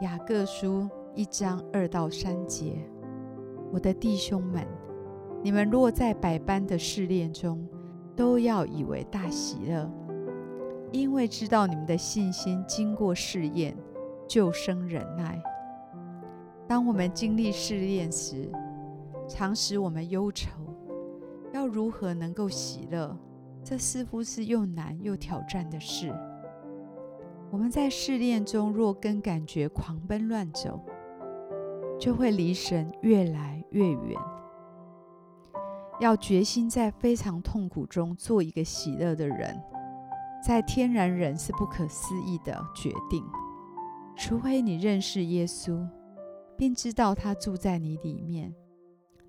雅各书一章二到三节，我的弟兄们，你们若在百般的试炼中，都要以为大喜乐，因为知道你们的信心经过试验，就生忍耐。当我们经历试炼时，常使我们忧愁，要如何能够喜乐？这似乎是又难又挑战的事。我们在试炼中，若跟感觉狂奔乱走，就会离神越来越远。要决心在非常痛苦中做一个喜乐的人，在天然人是不可思议的决定。除非你认识耶稣，并知道他住在你里面，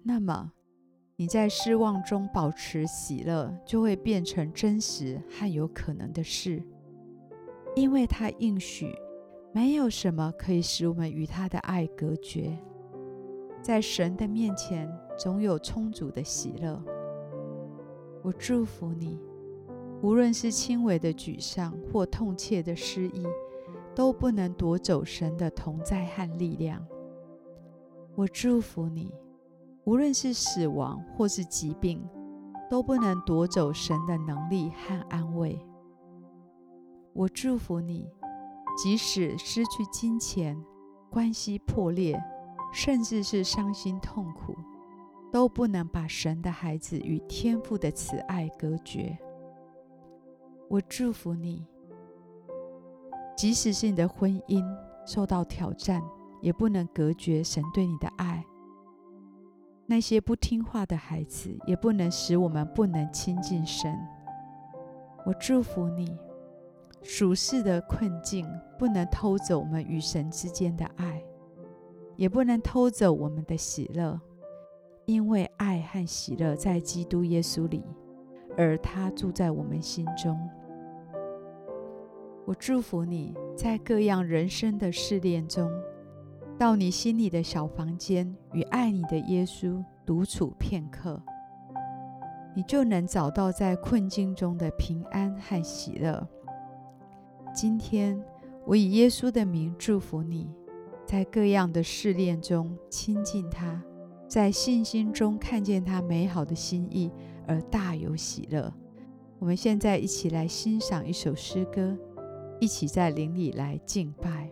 那么你在失望中保持喜乐，就会变成真实和有可能的事。因为他应许，没有什么可以使我们与他的爱隔绝。在神的面前，总有充足的喜乐。我祝福你，无论是轻微的沮丧或痛切的失意，都不能夺走神的同在和力量。我祝福你，无论是死亡或是疾病，都不能夺走神的能力和安慰。我祝福你，即使失去金钱、关系破裂，甚至是伤心痛苦，都不能把神的孩子与天父的慈爱隔绝。我祝福你，即使是你的婚姻受到挑战，也不能隔绝神对你的爱。那些不听话的孩子，也不能使我们不能亲近神。我祝福你。属世的困境不能偷走我们与神之间的爱，也不能偷走我们的喜乐，因为爱和喜乐在基督耶稣里，而他住在我们心中。我祝福你在各样人生的试炼中，到你心里的小房间与爱你的耶稣独处片刻，你就能找到在困境中的平安和喜乐。今天，我以耶稣的名祝福你，在各样的试炼中亲近他，在信心中看见他美好的心意而大有喜乐。我们现在一起来欣赏一首诗歌，一起在灵里来敬拜。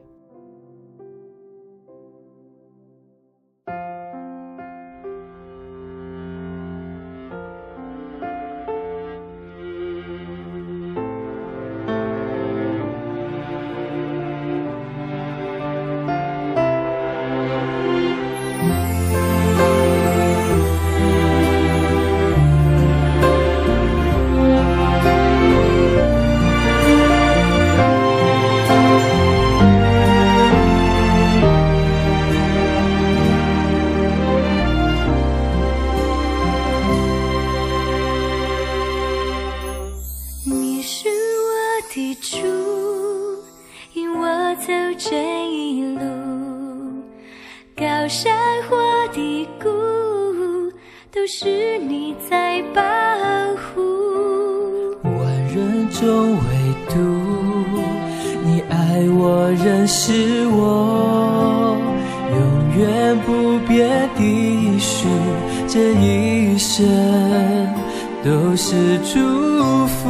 或低谷，都是你在保护。万人中唯独你爱我，认识我，永远不变的许，这一生都是祝福。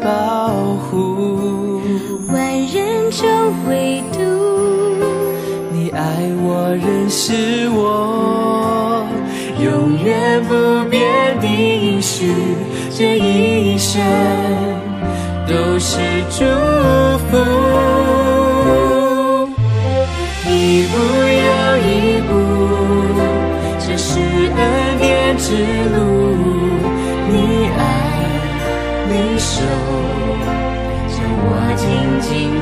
保护，万人中唯独你爱我，认识我，永远不变的应许，这一生都是祝福，一步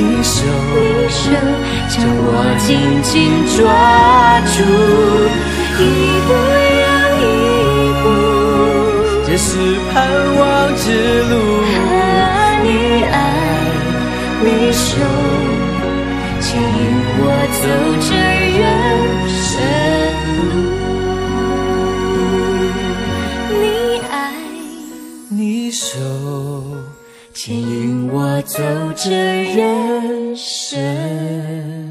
一手将我紧紧抓住，一步又一步，这是盼牵引我走这人生。